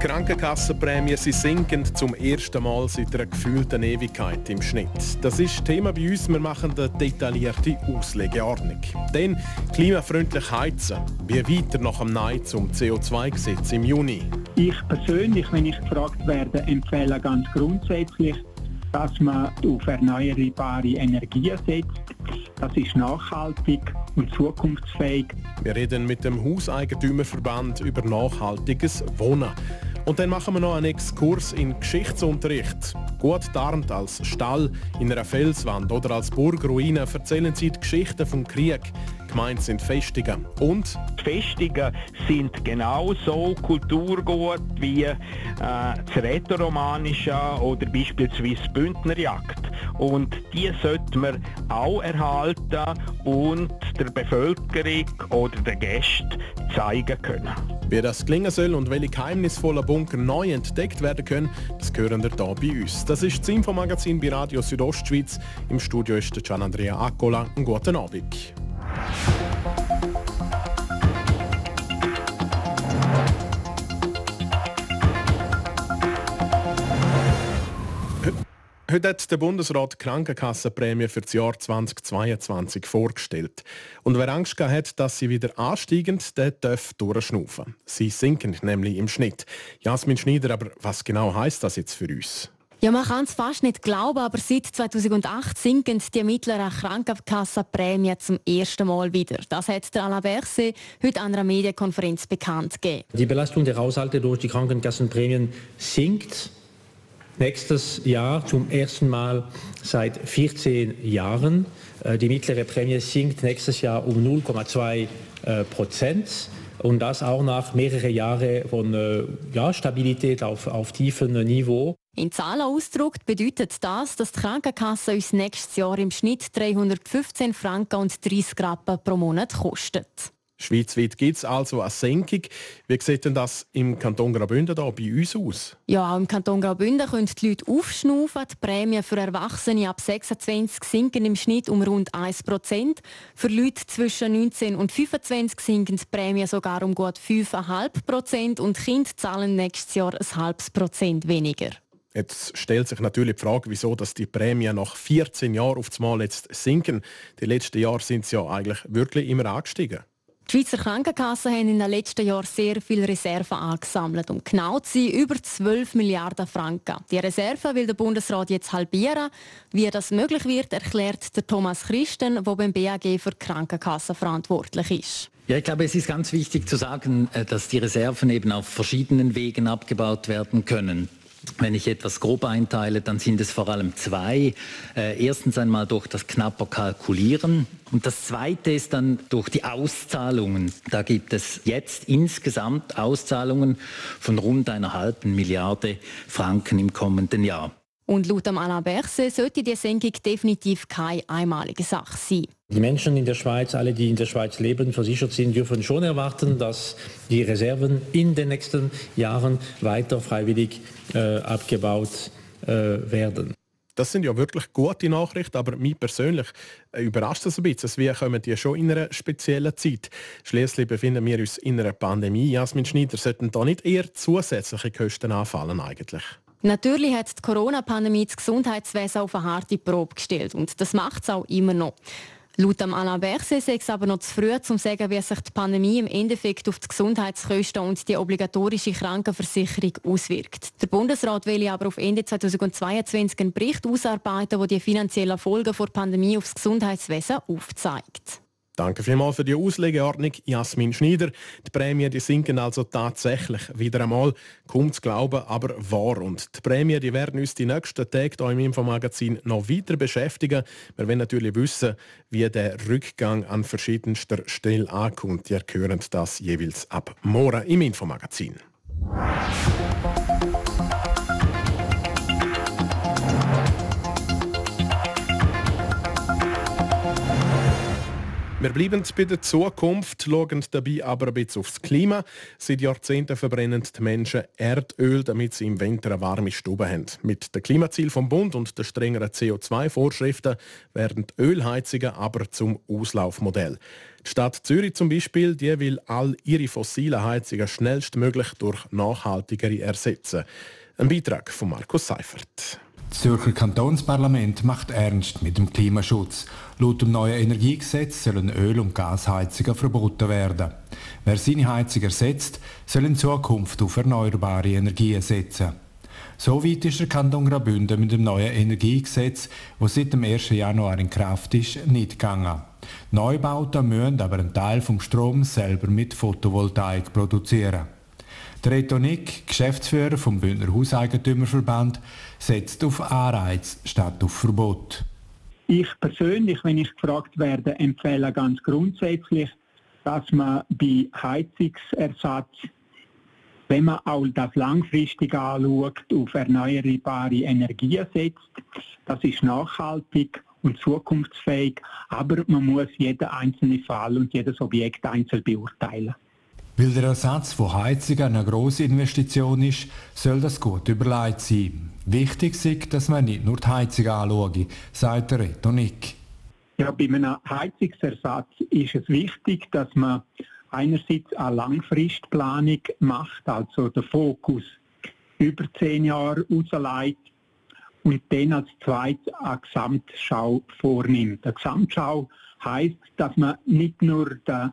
Die Krankenkassenprämien sie sinken zum ersten Mal seit einer gefühlten Ewigkeit im Schnitt. Das ist Thema bei uns. Wir machen eine detaillierte Auslegeordnung. Dann klimafreundlich heizen. Wie weiter nach dem Nein zum CO2-Gesetz im Juni. Ich persönlich, wenn ich gefragt werde, empfehle ganz grundsätzlich, dass man auf erneuerbare Energien setzt. Das ist nachhaltig und zukunftsfähig. Wir reden mit dem Hauseigentümerverband über nachhaltiges Wohnen. Und dann machen wir noch einen Exkurs in Geschichtsunterricht. Gut tarnt als Stall in einer Felswand oder als Burgruine erzählen sie die Geschichten vom Krieg. Gemeint sind Festungen. Und? Festungen sind genauso Kulturgut wie äh, das Rätoromanische oder beispielsweise Bündnerjagd. Und die sollten wir auch erhalten und der Bevölkerung oder den Gästen zeigen können. Wie das gelingen soll und welche geheimnisvollen Bunker neu entdeckt werden können, das hören wir hier bei uns. Das ist das Infomagazin bei Radio Südostschweiz. Im Studio ist der Gian Andrea Accola. Einen guten Abend. Heute hat der Bundesrat die Krankenkassenprämie für das Jahr 2022 vorgestellt. Und wer Angst gehabt hat, dass sie wieder ansteigen, der darf durchschnaufen. Sie sinken nämlich im Schnitt. Jasmin Schneider, aber was genau heißt das jetzt für uns? Ja, man kann es fast nicht glauben, aber seit 2008 sinken die mittleren Krankenkassenprämien zum ersten Mal wieder. Das hat der Alain Berset heute an einer Medienkonferenz bekannt gegeben. Die Belastung der Haushalte durch die Krankenkassenprämien sinkt nächstes Jahr zum ersten Mal seit 14 Jahren. Äh, die mittlere Prämie sinkt nächstes Jahr um 0,2 äh, Prozent. Und das auch nach mehreren Jahren von äh, ja, Stabilität auf, auf tiefem Niveau. In Zahlen ausgedrückt bedeutet das, dass die Krankenkasse uns nächstes Jahr im Schnitt 315 Franken und 30 Rappen pro Monat kostet. Schweizweit gibt es also eine Senkung. Wie sieht denn das im Kanton Graubünden da bei uns aus? Ja, auch im Kanton Graubünden können die Leute aufschnaufen. Die Prämien für Erwachsene ab 26 sinken im Schnitt um rund 1%. Für Leute zwischen 19 und 25 sinken die Prämien sogar um gut 5,5% und Kinder zahlen nächstes Jahr ein halbes Prozent weniger. Jetzt stellt sich natürlich die Frage, wieso dass die Prämien nach 14 Jahren auf Mal jetzt sinken. Die letzten Jahre sind sie ja eigentlich wirklich immer angestiegen. Die Schweizer Krankenkassen haben in den letzten Jahren sehr viele Reserven angesammelt. Um genau zu sein, über 12 Milliarden Franken. Die Reserven will der Bundesrat jetzt halbieren. Wie das möglich wird, erklärt der Thomas Christen, der beim BAG für die Krankenkassen verantwortlich ist. Ja, ich glaube, es ist ganz wichtig zu sagen, äh, dass die Reserven eben auf verschiedenen Wegen abgebaut werden können. Wenn ich etwas grob einteile, dann sind es vor allem zwei. Äh, erstens einmal durch das knapper Kalkulieren und das zweite ist dann durch die Auszahlungen. Da gibt es jetzt insgesamt Auszahlungen von rund einer halben Milliarde Franken im kommenden Jahr. Und laut Alain Berset sollte die Senkung definitiv keine einmalige Sache sein. Die Menschen in der Schweiz, alle, die in der Schweiz leben, versichert sind, dürfen schon erwarten, dass die Reserven in den nächsten Jahren weiter freiwillig äh, abgebaut äh, werden. Das sind ja wirklich gute Nachrichten, aber mich persönlich äh, überrascht das ein bisschen. Wir kommen ja schon in einer speziellen Zeit. Schließlich befinden wir uns in einer Pandemie. Jasmin Schneider, sollten da nicht eher zusätzliche Kosten anfallen eigentlich? Natürlich hat die Corona-Pandemie das Gesundheitswesen auf eine harte Probe gestellt und das macht es auch immer noch. Laut Alain Berset sei es aber noch zu früh, um zu sagen, wie sich die Pandemie im Endeffekt auf die Gesundheitskosten und die obligatorische Krankenversicherung auswirkt. Der Bundesrat will aber auf Ende 2022 einen Bericht ausarbeiten, der die finanziellen Folgen der Pandemie auf das Gesundheitswesen aufzeigt. Danke vielmals für die Auslegeordnung, Jasmin Schneider. Die Prämien die sinken also tatsächlich wieder einmal. Kaum zu glauben, aber wahr. Und die Prämien die werden uns die nächsten Tage hier im Infomagazin noch weiter beschäftigen. Wir wollen natürlich wissen, wie der Rückgang an verschiedenster Stellen ankommt. Ihr hört das jeweils ab morgen im Infomagazin. Wir bleiben bei der Zukunft, schauen dabei aber ein bisschen aufs Klima. Seit Jahrzehnten verbrennen die Menschen Erdöl, damit sie im Winter eine warme Stube haben. Mit dem Klimaziel vom Bund und den strengeren CO2-Vorschriften werden die Ölheizungen aber zum Auslaufmodell. Die Stadt Zürich zum Beispiel, die will all ihre fossilen Heizungen schnellstmöglich durch nachhaltigere ersetzen. Ein Beitrag von Markus Seifert. Das Zürcher Kantonsparlament macht ernst mit dem Klimaschutz. Laut dem neuen Energiegesetz sollen Öl- und Gasheizungen verboten werden. Wer seine Heizung ersetzt, soll in Zukunft auf erneuerbare Energien setzen. So weit ist der Kanton Graubünden mit dem neuen Energiegesetz, das seit dem 1. Januar in Kraft ist, nicht gegangen. Neubauten müssen aber einen Teil vom Strom selber mit Photovoltaik produzieren. Der Geschäftsführer vom Bündner Hauseigentümerverband, setzt auf Anreiz statt auf Verbot. Ich persönlich, wenn ich gefragt werde, empfehle ganz grundsätzlich, dass man bei Heizungsersatz, wenn man auch das langfristig anschaut, auf erneuerbare Energien setzt. Das ist nachhaltig und zukunftsfähig, aber man muss jeden einzelnen Fall und jedes Objekt einzeln beurteilen. Weil der Ersatz von Heizungen eine grosse Investition ist, soll das gut überlegt sein. Wichtig ist, dass man nicht nur die Heizung anschaut, sagt der Reto Nick. Ja, bei einem Heizungsersatz ist es wichtig, dass man einerseits eine Langfristplanung macht, also den Fokus über zehn Jahre ausleitet und dann als zweites eine Gesamtschau vornimmt. Eine Gesamtschau heißt, dass man nicht nur den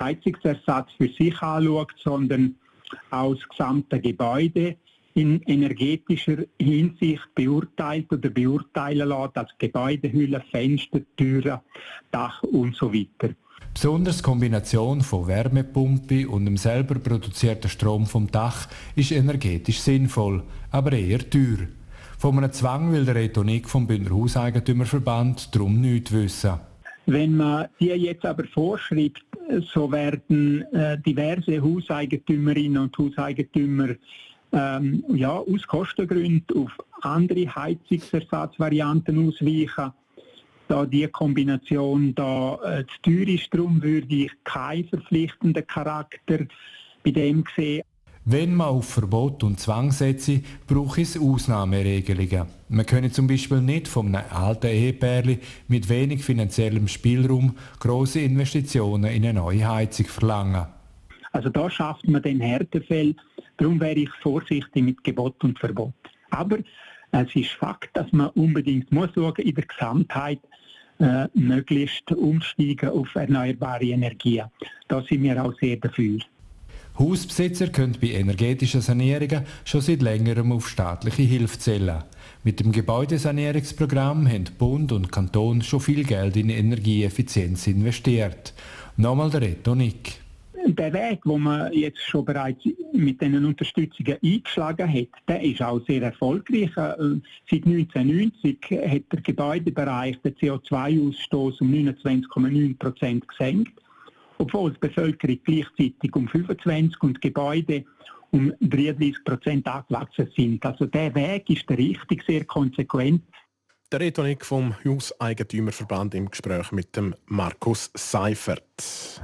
Heizungsersatz für sich anschaut, sondern auch das gesamte Gebäude in energetischer Hinsicht beurteilt oder beurteilen lässt, als Gebäudehülle, Fenster, Türen, Dach und so weiter. Besonders die Kombination von Wärmepumpe und dem selber produzierten Strom vom Dach ist energetisch sinnvoll, aber eher teuer. Von einem Zwang will der Rhetonik vom Bündner Hauseigentümerverband darum nichts wissen. Wenn man die jetzt aber vorschreibt, so werden äh, diverse Hauseigentümerinnen und Hauseigentümer ähm, ja, aus Kostengründen auf andere Heizungsersatzvarianten ausweichen. Da die Kombination da äh, zu teuer ist, darum würde ich keinen verpflichtenden Charakter bei dem sehen. Wenn man auf Verbot und Zwang setze, braucht es Ausnahmeregelungen. Man könne zum Beispiel nicht einem alten Ehepärli mit wenig finanziellem Spielraum große Investitionen in eine neue Heizung verlangen. Also da schafft man den Härtefall. Darum wäre ich vorsichtig mit Gebot und Verbot. Aber es ist Fakt, dass man unbedingt muss schauen, in der Gesamtheit äh, möglichst umsteigen auf erneuerbare Energien. Da sind wir auch sehr dafür. Hausbesitzer können bei energetischen Sanierungen schon seit längerem auf staatliche Hilfe zählen. Mit dem Gebäudesanierungsprogramm haben Bund und Kanton schon viel Geld in Energieeffizienz investiert. Nochmal der Reto. Der Weg, den man jetzt schon bereits mit diesen Unterstützungen eingeschlagen hat, der ist auch sehr erfolgreich. Äh, seit 1990 hat der Gebäudebereich den CO2-Ausstoß um 29,9 Prozent gesenkt obwohl die Bevölkerung gleichzeitig um 25 und Gebäude um 33 Prozent angewachsen sind. Also der Weg ist der richtig, sehr konsequent. Der Rhetorik vom Hauseigentümerverband im Gespräch mit dem Markus Seifert.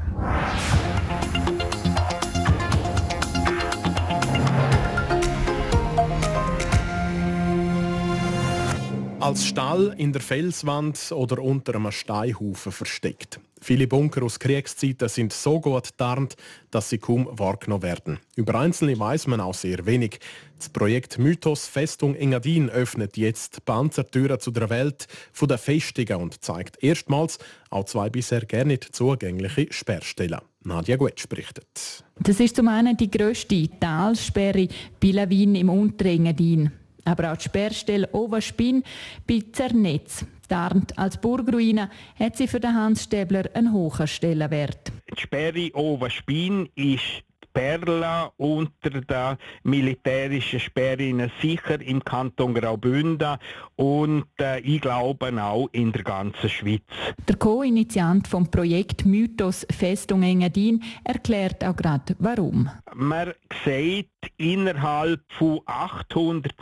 Als Stall in der Felswand oder unter einem Steinhaufen versteckt. Viele Bunker aus Kriegszeiten sind so gut tarnt, dass sie kaum wahrgenommen werden. Über einzelne weiß man auch sehr wenig. Das Projekt Mythos Festung Engadin öffnet jetzt Panzertüren zu der Welt von der Festungen und zeigt erstmals auch zwei bisher gar nicht zugängliche Sperrstellen. Nadja Guetsch berichtet. Das ist zum einen die grösste Talsperre bei im Unterengadin. Aber auch die Sperrstelle Overspin bei Zernetz. Tarnt als Burgruine hat sie für den Hans Stäbler einen hohen Stellenwert. Die Sperre Overspin ist Perla unter den militärischen Sperren sicher im Kanton Graubünden und äh, ich glaube auch in der ganzen Schweiz. Der Co-Initiant vom Projekt Mythos Festung Engadin erklärt auch gerade warum. man sieht innerhalb von 800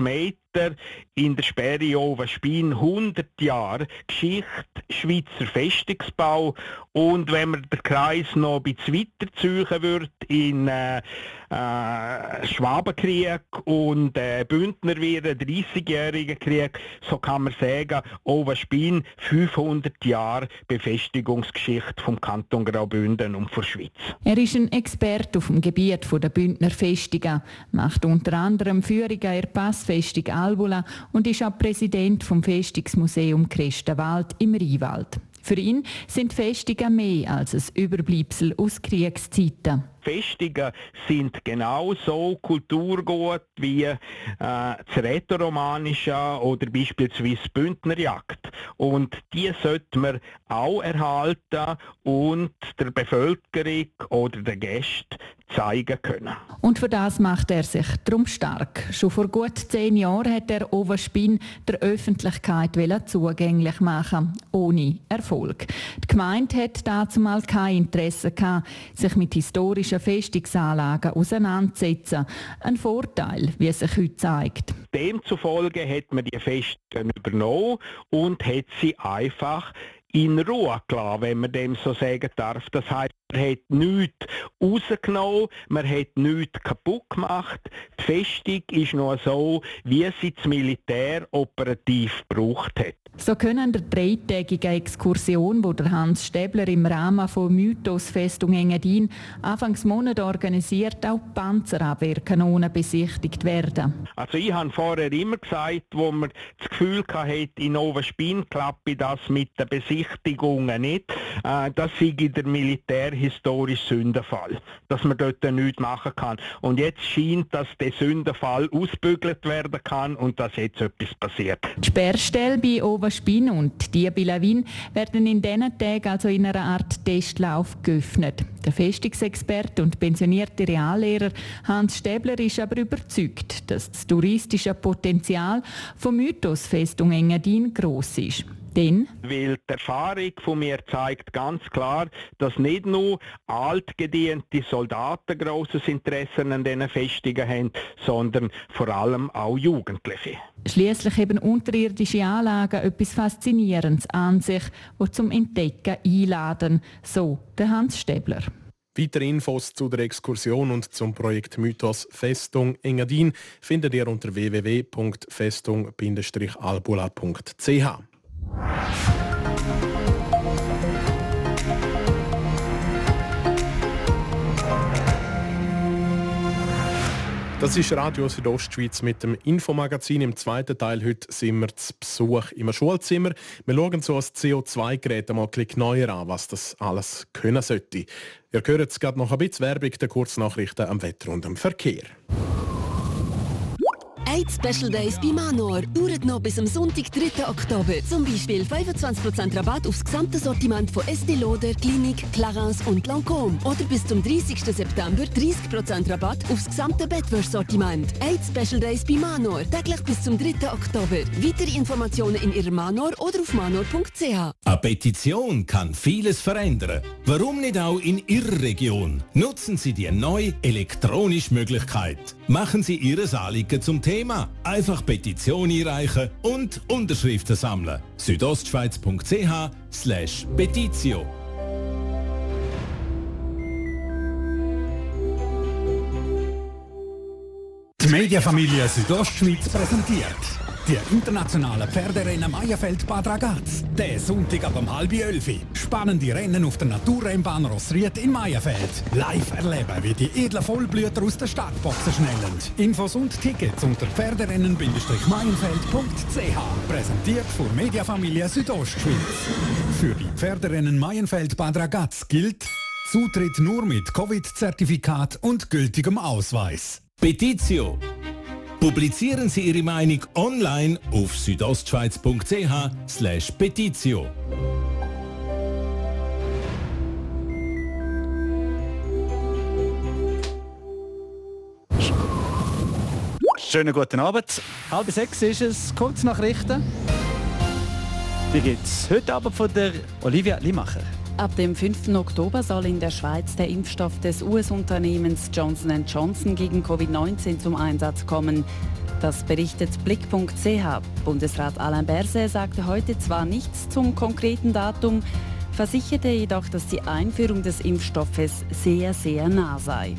Meter in der Sperre Ovenspin 100 Jahre Geschichte Schweizer Festungsbau. Und wenn man den Kreis noch ein bisschen weiter würde in äh, äh, Schwabenkrieg und äh, Bündnerwehr, 30-jährigen Krieg, so kann man sagen, Ovenspin 500 Jahre Befestigungsgeschichte vom Kanton Graubünden und der Schweiz. Er ist ein Experte auf dem Gebiet der Bündner Festungen, macht unter anderem Führungen der Passfestung Albula und ist auch Präsident vom Festungsmuseum Christenwald im Rheinwald. Für ihn sind Festungen mehr als ein Überbleibsel aus Kriegszeiten. Festungen sind genauso Kulturgut wie äh, das Rätoromanische oder beispielsweise Bündnerjagd. Und die sollte man auch erhalten und der Bevölkerung oder den Gästen zeigen können. Und für das macht er sich drum stark. Schon vor gut zehn Jahren hat er Ovenspin der Öffentlichkeit zugänglich machen, ohne Erfolg. Die Gemeinde hat dazu mal kein Interesse gehabt, sich mit historischen Festungsanlagen auseinanderzusetzen. Ein Vorteil, wie es sich heute zeigt. Demzufolge hat man die Festungen übernommen und hat sie einfach in Ruhe gelassen, wenn man dem so sagen darf. Das heißt, man hat nichts rausgenommen, man hat nichts kaputt gemacht. Die Festung ist noch so, wie sie das Militär operativ gebraucht hat. So können der dreitägige Exkursion, wo der Hans Stäbler im Rahmen von Mythos Festung Engadin Anfangs Monat organisiert, auch Panzerabwehrkanonen besichtigt werden. Also ich habe vorher immer gesagt, wo man das Gefühl hatte, in Ovenspin klappe das mit den Besichtigungen nicht, äh, das sei der militärhistorische Sündenfall, dass man dort nichts machen kann. Und jetzt scheint, dass der Sündenfall ausbügelt werden kann und dass jetzt etwas passiert. Die Sperrstelle bei Ovenspin und die bei Lawin werden in diesen Tagen also in einer Art Testlauf geöffnet. Der Festungsexperte und pensionierte Reallehrer Hans Stäbler ist aber überzeugt, dass das touristische Potenzial vom Mythos Festung Engadin gross ist. Denn? Weil die Erfahrung von mir zeigt ganz klar, dass nicht nur altgediente Soldaten grosses Interesse an diesen Festungen haben, sondern vor allem auch Jugendliche. Schließlich haben unterirdische Anlagen etwas Faszinierendes an sich, wo zum Entdecken einladen, so der Hans Stäbler. Weitere Infos zu der Exkursion und zum Projekt Mythos Festung Engadin findet ihr unter www.festung-albula.ch. Das ist Radio Südostschweiz mit dem Infomagazin. Im zweiten Teil heute sind wir zu Besuch im Schulzimmer. Wir schauen so das CO2-Gerät einmal ein neuer an, was das alles können sollte. Ihr hört jetzt gerade noch ein bisschen Werbung der Kurznachrichten am Wetter und am Verkehr. Eight Special Days bei Manor dauert noch bis am Sonntag, 3. Oktober. Zum Beispiel 25% Rabatt aufs gesamte Sortiment von Estée Lauder, Clinique, Clarins und Lancôme. Oder bis zum 30. September 30% Rabatt aufs gesamte Bettwäschsortiment. Eight Special Days bei Manor. Täglich bis zum 3. Oktober. Weitere Informationen in Ihrem Manor oder auf manor.ch. Eine Petition kann vieles verändern. Warum nicht auch in Ihrer Region? Nutzen Sie die neue elektronische Möglichkeit. Machen Sie Ihre Anliegen zum Thema Thema. Einfach Petition einreichen und Unterschriften sammeln. südostschweiz.ch Petitio. Die Mediafamilie Südostschweiz präsentiert die internationale Pferderennen Meierfeld Bad Ragaz. Der Sonntag ab um halb elf. Spannende Rennen auf der Naturrennbahn Rossried in Meierfeld. Live erleben, wie die edlen Vollblüter aus der Startboxen schnellen. Infos und Tickets unter pferderennen-meienfeld.ch. Präsentiert von Mediafamilie Südostschweiz. Für die Pferderennen Meierfeld Bad Ragaz gilt Zutritt nur mit Covid-Zertifikat und gültigem Ausweis. Petitio Publizieren Sie Ihre Meinung online auf südostschweiz.ch petitio. Schönen guten Abend. Halb sechs ist es, kurz nach Richten. Die gibt es heute Abend von der Olivia Limacher. Ab dem 5. Oktober soll in der Schweiz der Impfstoff des US-Unternehmens Johnson Johnson gegen Covid-19 zum Einsatz kommen. Das berichtet Blick.ch. Bundesrat Alain Berset sagte heute zwar nichts zum konkreten Datum, versicherte jedoch, dass die Einführung des Impfstoffes sehr, sehr nah sei.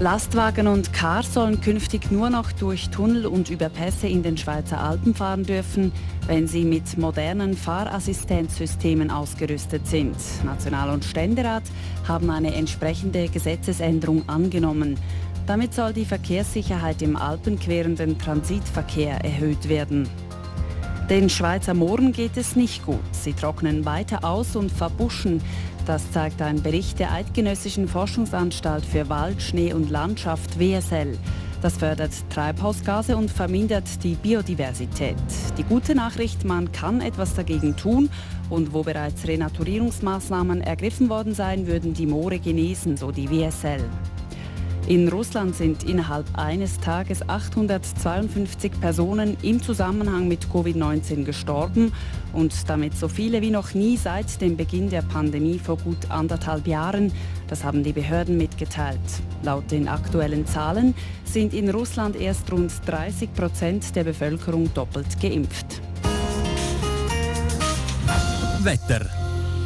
Lastwagen und Cars sollen künftig nur noch durch Tunnel und über Pässe in den Schweizer Alpen fahren dürfen, wenn sie mit modernen Fahrassistenzsystemen ausgerüstet sind. National- und Ständerat haben eine entsprechende Gesetzesänderung angenommen. Damit soll die Verkehrssicherheit im alpenquerenden Transitverkehr erhöht werden. Den Schweizer Mooren geht es nicht gut. Sie trocknen weiter aus und verbuschen. Das zeigt ein Bericht der Eidgenössischen Forschungsanstalt für Wald, Schnee und Landschaft WSL. Das fördert Treibhausgase und vermindert die Biodiversität. Die gute Nachricht, man kann etwas dagegen tun und wo bereits Renaturierungsmaßnahmen ergriffen worden seien, würden die Moore genesen, so die WSL. In Russland sind innerhalb eines Tages 852 Personen im Zusammenhang mit Covid-19 gestorben und damit so viele wie noch nie seit dem Beginn der Pandemie vor gut anderthalb Jahren. Das haben die Behörden mitgeteilt. Laut den aktuellen Zahlen sind in Russland erst rund 30 Prozent der Bevölkerung doppelt geimpft. Wetter.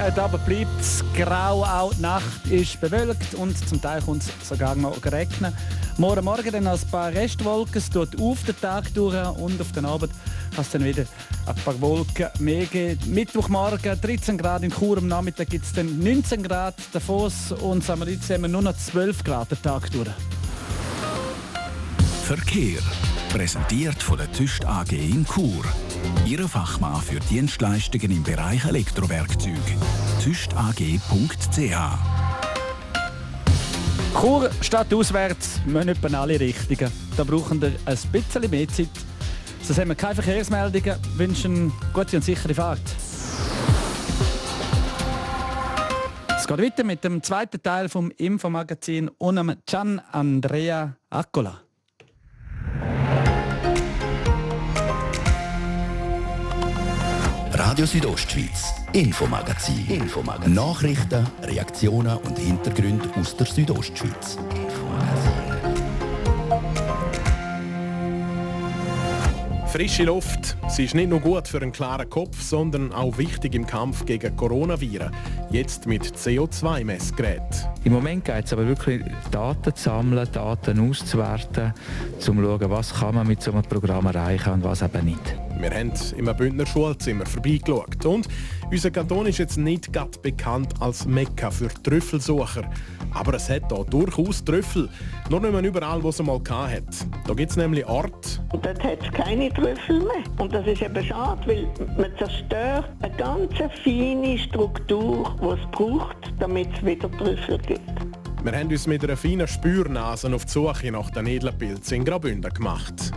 Heute Abend bleibt es grau, auch die Nacht ist bewölkt und zum Teil kommt es sogar noch regnen. Morgen Morgen dann ein paar Restwolken, es tut auf den Tag durch und auf den Abend kann es dann wieder ein paar Wolken mehr geben. Mittwochmorgen 13 Grad in Chur, am Nachmittag gibt es dann 19 Grad, Davos und Samaritz haben wir nur noch 12 Grad den Tag durch. Verkehr. Präsentiert von der TÜST AG in Chur. Ihre Fachmann für Dienstleistungen im Bereich Elektrowerkzeug. tüstag.ch Chur statt auswärts müssen etwa alle Richtungen. Da brauchen wir ein bisschen mehr Zeit. Sonst haben wir keine Verkehrsmeldungen. Wünschen gute und sichere Fahrt. Es geht weiter mit dem zweiten Teil vom Infomagazin und Gian Andrea Accola. Radio Südostschweiz, Infomagazin. Infomagazin. Nachrichten, Reaktionen und Hintergründe aus der Südostschweiz. Frische Luft. Sie ist nicht nur gut für einen klaren Kopf, sondern auch wichtig im Kampf gegen Coronaviren. Jetzt mit CO2-Messgerät. Im Moment geht es aber wirklich, Daten zu sammeln, Daten auszuwerten, um zu schauen, was kann man mit so einem Programm erreichen und was eben nicht. Wir haben im Bündner Schulzimmer vorbeigeschaut. Und unser Kanton ist jetzt nicht gerade bekannt als Mekka für Trüffelsucher. Aber es hat hier durchaus Trüffel. Nur nicht mehr überall, wo es mal hat. Da gibt es nämlich Orte. Und dort hat es keine Trüffel mehr. Und das ist eben schade, weil man zerstört eine ganz feine Struktur, die es braucht, damit es wieder Trüffel gibt. Wir haben uns mit einer feinen Spürnase auf die Suche nach den Edelpilzen in Graubünden gemacht.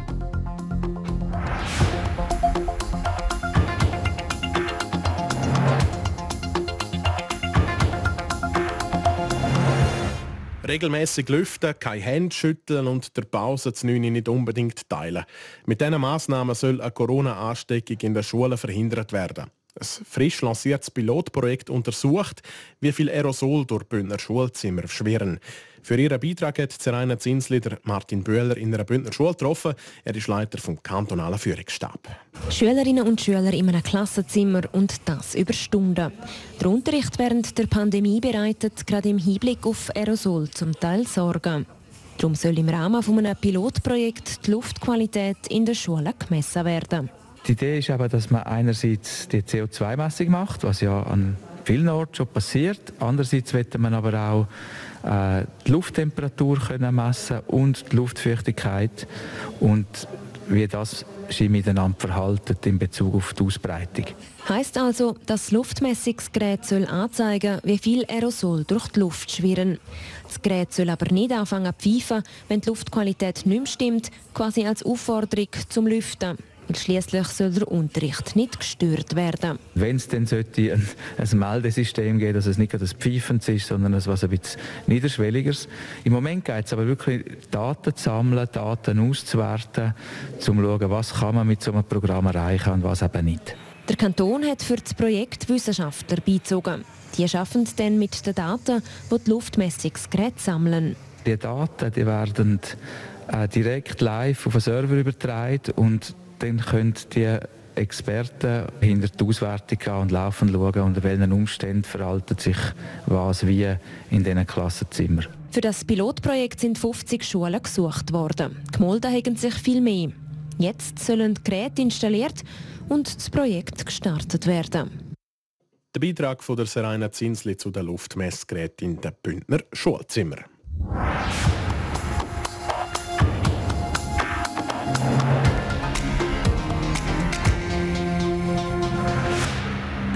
Regelmäßig lüften, kein Hände schütteln und der Pause zu nicht unbedingt teilen. Mit diesen Massnahmen soll eine Corona-Ansteckung in den Schulen verhindert werden. Ein frisch lanciertes Pilotprojekt untersucht, wie viel Aerosol durch Bündner Schulzimmer schwirren. Für ihren Beitrag hat Zeraina Zinslieder Martin Böhler in einer Bündner Schule getroffen. Er ist Leiter vom kantonalen Führungsstab. Schülerinnen und Schüler in einem Klassenzimmer und das über Stunden. Der Unterricht während der Pandemie bereitet gerade im Hinblick auf Aerosol zum Teil Sorgen. Darum soll im Rahmen von einem Pilotprojekt die Luftqualität in den Schulen gemessen werden. Die Idee ist aber, dass man einerseits die CO2-Messung macht, was ja an vielen Orten schon passiert. Andererseits wird man aber auch äh, die Lufttemperatur können messen und die Luftfeuchtigkeit und wie das sich miteinander verhalten in Bezug auf die Ausbreitung. Heißt also, das Luftmessungsgerät soll anzeigen, wie viel Aerosol durch die Luft schwirren. Das Gerät soll aber nicht anfangen zu pfeifen, wenn die Luftqualität nicht mehr stimmt, quasi als Aufforderung zum Lüften. Weil schließlich soll der Unterricht nicht gestört werden. Wenn es dann sollte ein, ein Meldesystem geben, dass es nicht das Pfeifens ist, sondern etwas ein bisschen niederschwelligeres. Im Moment geht es aber wirklich, Daten zu sammeln, Daten auszuwerten, um zu schauen, was kann man mit so einem Programm erreichen und was eben nicht. Der Kanton hat für das Projekt Wissenschaftler beizogen. Die arbeiten dann mit den Daten, die die Luftmessungsgeräte sammeln. Die Daten die werden äh, direkt live auf den Server übertragen und dann können die Experten hinter die Auswertung gehen und laufen schauen, unter welchen Umständen verhaltet sich was wie in diesen Klassenzimmern. Für das Pilotprojekt sind 50 Schulen gesucht worden. Gemolden haben sich viel mehr. Jetzt sollen die Geräte installiert und das Projekt gestartet werden. Der Beitrag von der Serena Zinsli zu den Luftmessgeräten in den Bündner Schulzimmer.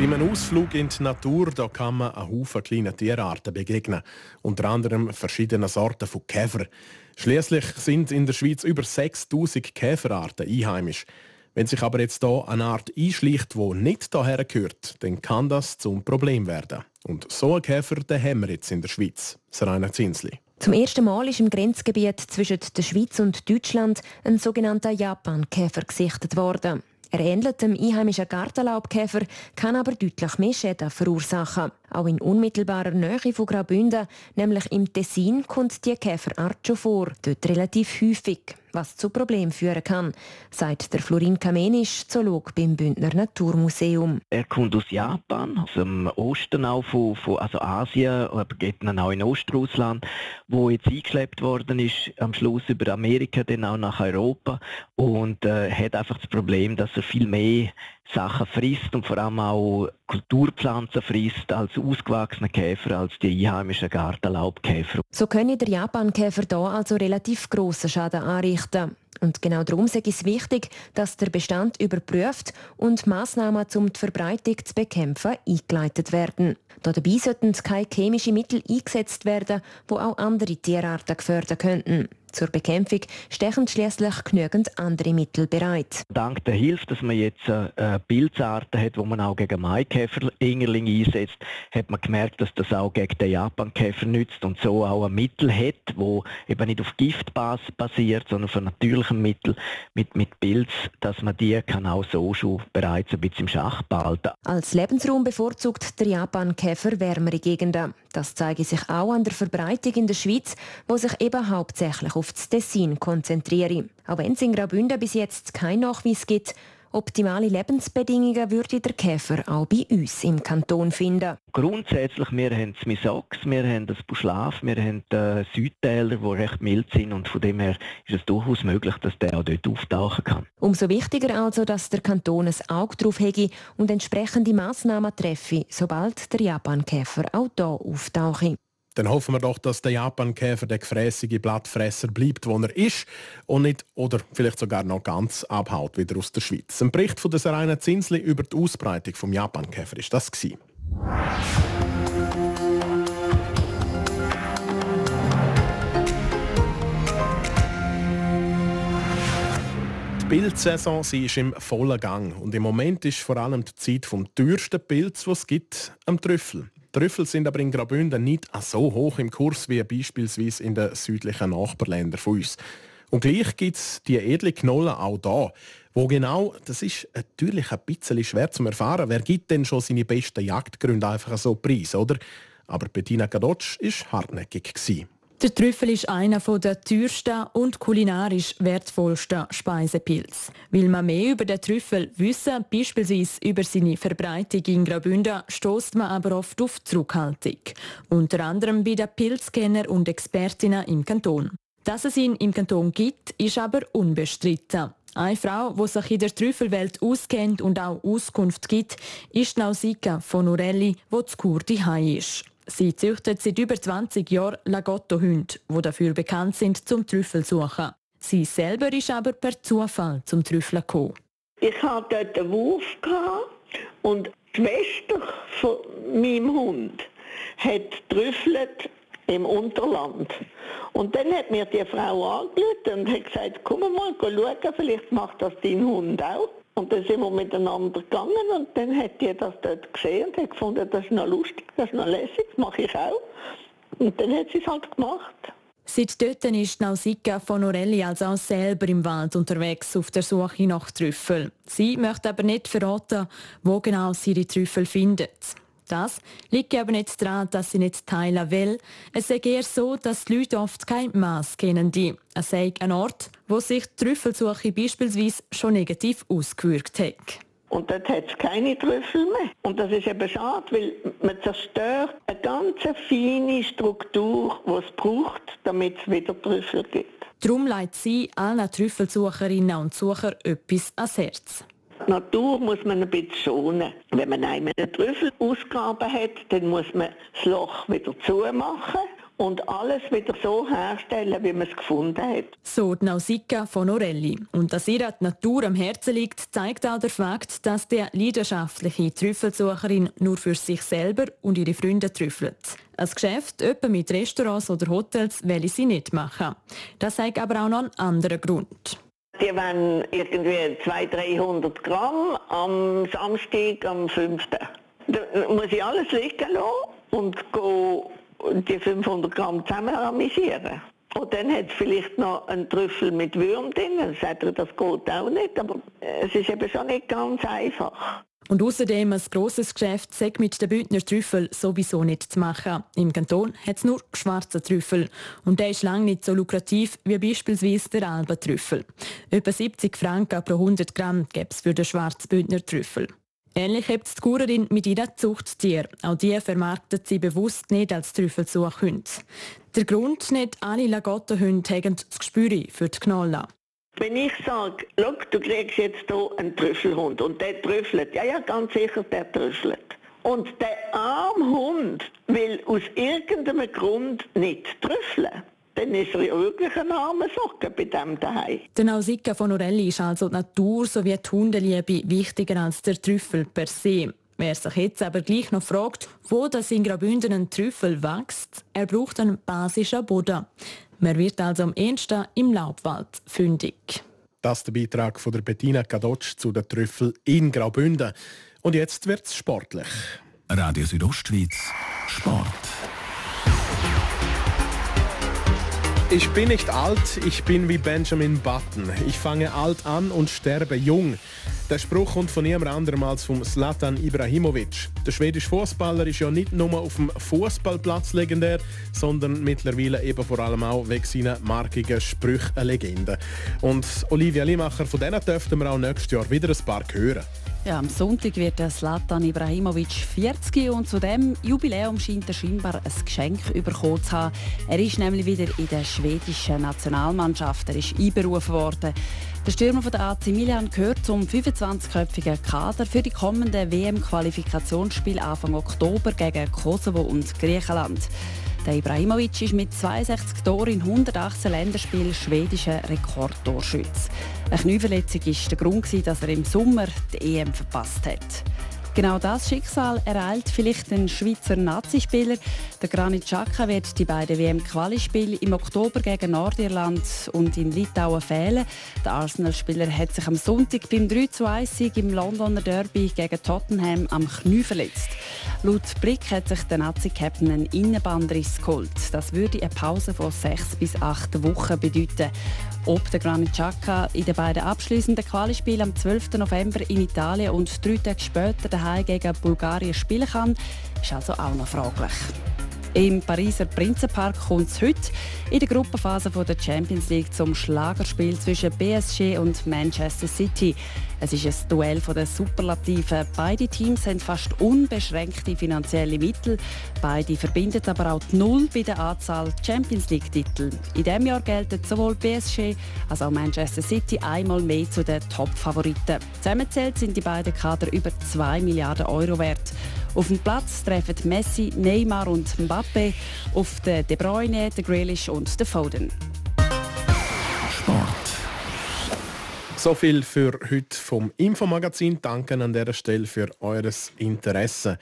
Bei einem Ausflug in die Natur da kann man einen Haufen kleiner Tierarten begegnen, unter anderem verschiedene Sorten von Käfer. Schließlich sind in der Schweiz über 6000 Käferarten einheimisch. Wenn sich aber jetzt hier eine Art einschleicht, wo nicht daher gehört, dann kann das zum Problem werden. Und so einen Käfer den haben wir jetzt in der Schweiz. Sarayna Zinsli. Zum ersten Mal ist im Grenzgebiet zwischen der Schweiz und Deutschland ein sogenannter Japan-Käfer gesichtet worden. Er ähnelt dem einheimischen Gartenlaubkäfer, kann aber deutlich mehr Schäden verursachen. Auch in unmittelbarer Nähe von Graubünden, nämlich im Tessin, kommt die Käferart schon vor, dort relativ häufig, was zu Problemen führen kann, sagt der Florin Kamenisch, Zoolog beim Bündner Naturmuseum. Er kommt aus Japan, aus dem Osten auch von, von also Asien, aber geht dann auch in Ostrussland, wo jetzt eingeschleppt worden ist, am Schluss über Amerika, dann auch nach Europa und äh, hat einfach das Problem, dass er viel mehr Sachen frisst und vor allem auch Kulturpflanzen frisst als ausgewachsene Käfer, als die einheimischen Gartenlaubkäfer. So können der Japankäfer hier also relativ grossen Schaden anrichten. Und genau darum ist es wichtig, dass der Bestand überprüft und Massnahmen um die Verbreitung zu bekämpfen eingeleitet werden. Dabei sollten keine chemischen Mittel eingesetzt werden, die auch andere Tierarten gefährden könnten. Zur Bekämpfung stechen schließlich genügend andere Mittel bereit. Dank der Hilfe, dass man jetzt äh, Pilzarten hat, wo man auch gegen Maikäfer-Ingerling einsetzt, hat man gemerkt, dass das auch gegen den Japankäfer nützt und so auch ein Mittel hat, wo eben nicht auf Giftbasis basiert, sondern auf einem natürlichen Mittel mit, mit Pilz, dass man die kann auch so schon bereits ein bisschen im Schach behalten. Als Lebensraum bevorzugt der Japankäfer wärmere Gegenden. Das zeige sich auch an der Verbreitung in der Schweiz, wo sich eben hauptsächlich auf auf das Tessin konzentriere. Auch wenn es in Graubünden bis jetzt keinen Nachweis gibt, optimale Lebensbedingungen würde der Käfer auch bei uns im Kanton finden. Grundsätzlich, wir haben das Misox, wir haben das Buschlaf, wir haben äh, Südtäler, die recht mild sind und von dem her ist es durchaus möglich, dass der auch dort auftauchen kann. Umso wichtiger also, dass der Kanton ein Auge darauf hege und entsprechende Massnahmen treffe, sobald der Japankäfer auch hier auftauche. Dann hoffen wir doch, dass der Japankäfer der gefräßige Blattfresser bleibt, wo er ist und nicht oder vielleicht sogar noch ganz abhaut wieder aus der Schweiz. Ein Bericht von der Sarayna Zinsli über die Ausbreitung vom Japankäfer ist das gewesen. Die Pilzsaison sie ist im vollen Gang und im Moment ist vor allem die Zeit vom teuersten Pilz, was es gibt, am Trüffel. Trüffel sind aber in Graubünden nicht so hoch im Kurs wie beispielsweise in den südlichen Nachbarländern von uns. Und gleich gibt es die edle Knolle auch da. Wo genau, das ist natürlich ein bisschen schwer zu erfahren. Wer gibt denn schon seine besten Jagdgründe einfach so preis, oder? Aber Bettina Gadotsch war hartnäckig. Gewesen. Der Trüffel ist einer der teuersten und kulinarisch wertvollsten Speisepilze. Will man mehr über den Trüffel wissen, beispielsweise über seine Verbreitung in Graubünden, stößt man aber oft auf Zurückhaltung. Unter anderem bei den Pilzkennern und Expertinnen im Kanton. Dass es ihn im Kanton gibt, ist aber unbestritten. Eine Frau, die sich in der Trüffelwelt auskennt und auch Auskunft gibt, ist Nausika von Urelli, wo zu Kurdi ist. Sie züchtet seit über 20 Jahren Lagotto-Hunde, die dafür bekannt sind zum Trüffelsuchen. Sie selber ist aber per Zufall zum Trüffeln gekommen. Ich hatte dort einen Wurf und die Schwester von meinem Hund hat trüffelt im Unterland. Und dann hat mir die Frau angeschaut und hat gesagt, komm mal, schauen, vielleicht macht das dein Hund auch. Und dann sind wir miteinander gegangen und dann hat die das dort gesehen und hat gefunden, das ist noch lustig, das ist noch lässig, das mache ich auch. Und dann hat sie es halt gemacht. Seit dort ist Nausicaa von Orelli also auch selber im Wald unterwegs auf der Suche nach Trüffel. Sie möchte aber nicht verraten, wo genau sie die Trüffel findet. Das liegt aber nicht daran, dass sie nicht teilen will. Es ist eher so, dass die Leute oft kein Maß kennen. Die. Es sei ein Ort, wo sich die Trüffelsuche beispielsweise schon negativ ausgewirkt hat. Und dort hat es keine Trüffel mehr. Und das ist eben schade, weil man zerstört eine ganz feine Struktur, die es braucht, damit es wieder Trüffel gibt. Darum leitet sie allen Trüffelsucherinnen und Sucher etwas ans Herz. Die Natur muss man ein bisschen schonen. Wenn man einmal einen Trüffel ausgegraben hat, dann muss man das Loch wieder zumachen und alles wieder so herstellen, wie man es gefunden hat. So die Nausicaa von Orelli. Und dass ihr die Natur am Herzen liegt, zeigt auch der Fakt, dass die leidenschaftliche Trüffelsucherin nur für sich selber und ihre Freunde trüffelt. Ein Geschäft, etwa mit Restaurants oder Hotels, will sie nicht machen. Das zeigt aber auch noch einen anderen Grund. Die wollen irgendwie 200, 300 Gramm am Samstag, am 5. Da muss ich alles liegen lassen und die 500 Gramm zusammen amüsieren. Und dann hat es vielleicht noch einen Trüffel mit Würm drin. Dann sagt er, das geht auch nicht. Aber es ist eben schon nicht ganz einfach. Und außerdem ein grosses Geschäft sagt mit den Bündner Trüffel sowieso nicht zu machen. Im Kanton hat es nur schwarze Trüffel. Und der ist lange nicht so lukrativ wie beispielsweise der Alba-Trüffel. Etwa 70 Franken pro 100 Gramm gäbe es für den schwarzen Bündner Trüffel. Ähnlich hebt die Kurerin mit ihren Zuchttieren. Auch die vermarktet sie bewusst nicht als Trüffelsuchhunde. Der Grund, nicht alle Lagottenhunde haben das Gespür für die Knolle. Wenn ich sage, du kriegst jetzt hier einen Trüffelhund und der trüffelt, ja, ja, ganz sicher, der trüffelt. Und der arme Hund will aus irgendeinem Grund nicht trüffeln dann ist er wirklich ein armer Socken bei dem daheim. Der Nausicaa von Orelli ist also die Natur sowie die Hundeliebe wichtiger als der Trüffel per se. Wer sich jetzt aber gleich noch fragt, wo das in Graubünden ein Trüffel wächst, er braucht einen basischen Boden. Man wird also am ehesten im Laubwald fündig. Das ist der Beitrag von der Bettina Kadotsch zu den Trüffel in Graubünden. Und jetzt wird es sportlich. Radio Südostschweiz Sport. Ich bin nicht alt, ich bin wie Benjamin Button. Ich fange alt an und sterbe jung. Der Spruch kommt von niemand anderem als vom Slatan Ibrahimovic. Der schwedische Fußballer ist ja nicht nur auf dem Fußballplatz legendär, sondern mittlerweile eben vor allem auch wegen seiner markigen Sprüche eine Legende. Und Olivia Limacher, von denen dürften wir auch nächstes Jahr wieder ein paar hören. Ja, am Sonntag wird der Slatan Ibrahimovic 40 und zu dem Jubiläum scheint er scheinbar ein Geschenk bekommen zu haben. Er ist nämlich wieder in der schwedischen Nationalmannschaft. Er ist einberufen worden. Der Stürmer von der AC Milan gehört zum 25-köpfigen Kader für die kommenden WM-Qualifikationsspiele Anfang Oktober gegen Kosovo und Griechenland. Der Ibrahimovic ist mit 62 Toren in 118 Länderspielen schwedischer Rekordtorschütze. Eine Knieverletzung war der Grund, dass er im Sommer die EM verpasst hat. Genau das Schicksal ereilt vielleicht den Schweizer Nazispieler. Der Granit Xhaka wird die beiden WM-Quali-Spiele im Oktober gegen Nordirland und in Litauen fehlen. Der Arsenal-Spieler hat sich am Sonntag beim 3-1-Sieg im Londoner Derby gegen Tottenham am Knie verletzt. Laut Blick hat sich der Nazi-Captain einen Innenbandriss geholt. Das würde eine Pause von sechs bis acht Wochen bedeuten. Ob der Granit Xhaka in den beiden abschließenden Qualispielen am 12. November in Italien und drei Tage später daheim gegen Bulgarien spielen kann, ist also auch noch fraglich. Im Pariser Prinzenpark kommt es heute in der Gruppenphase der Champions League zum Schlagerspiel zwischen PSG und Manchester City. Es ist ein Duell der Superlativen. Beide Teams haben fast unbeschränkte finanzielle Mittel. Beide verbinden aber auch die Null bei der Anzahl Champions League-Titel. In diesem Jahr gelten sowohl PSG als auch Manchester City einmal mehr zu den Top-Favoriten. Zusammenzählt sind die beiden Kader über 2 Milliarden Euro wert. Auf dem Platz treffen Messi, Neymar und Mbappe auf den De Bruyne, den Grealish und den Foden. Sport. So viel für heute vom Infomagazin. Danke an dieser Stelle für eures Interesse.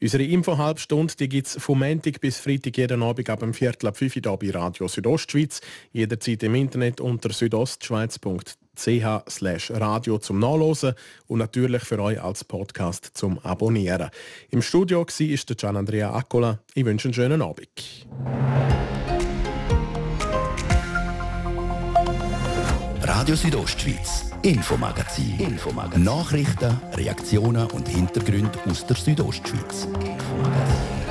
Unsere Info-Halbstunde gibt es vom Montag bis Freitag jeden Abend ab dem Viertel ab 5 Uhr bei Radio Südostschweiz. Jederzeit im Internet unter südostschweiz.ch radio zum Nachlesen und natürlich für euch als Podcast zum Abonnieren. Im Studio war der Gian Andrea Accola. Ich wünsche einen schönen Abend. Radio Südostschweiz, Infomagazin. Infomagazin. Nachrichten, Reaktionen und Hintergründe aus der Südostschweiz. Infomagazin.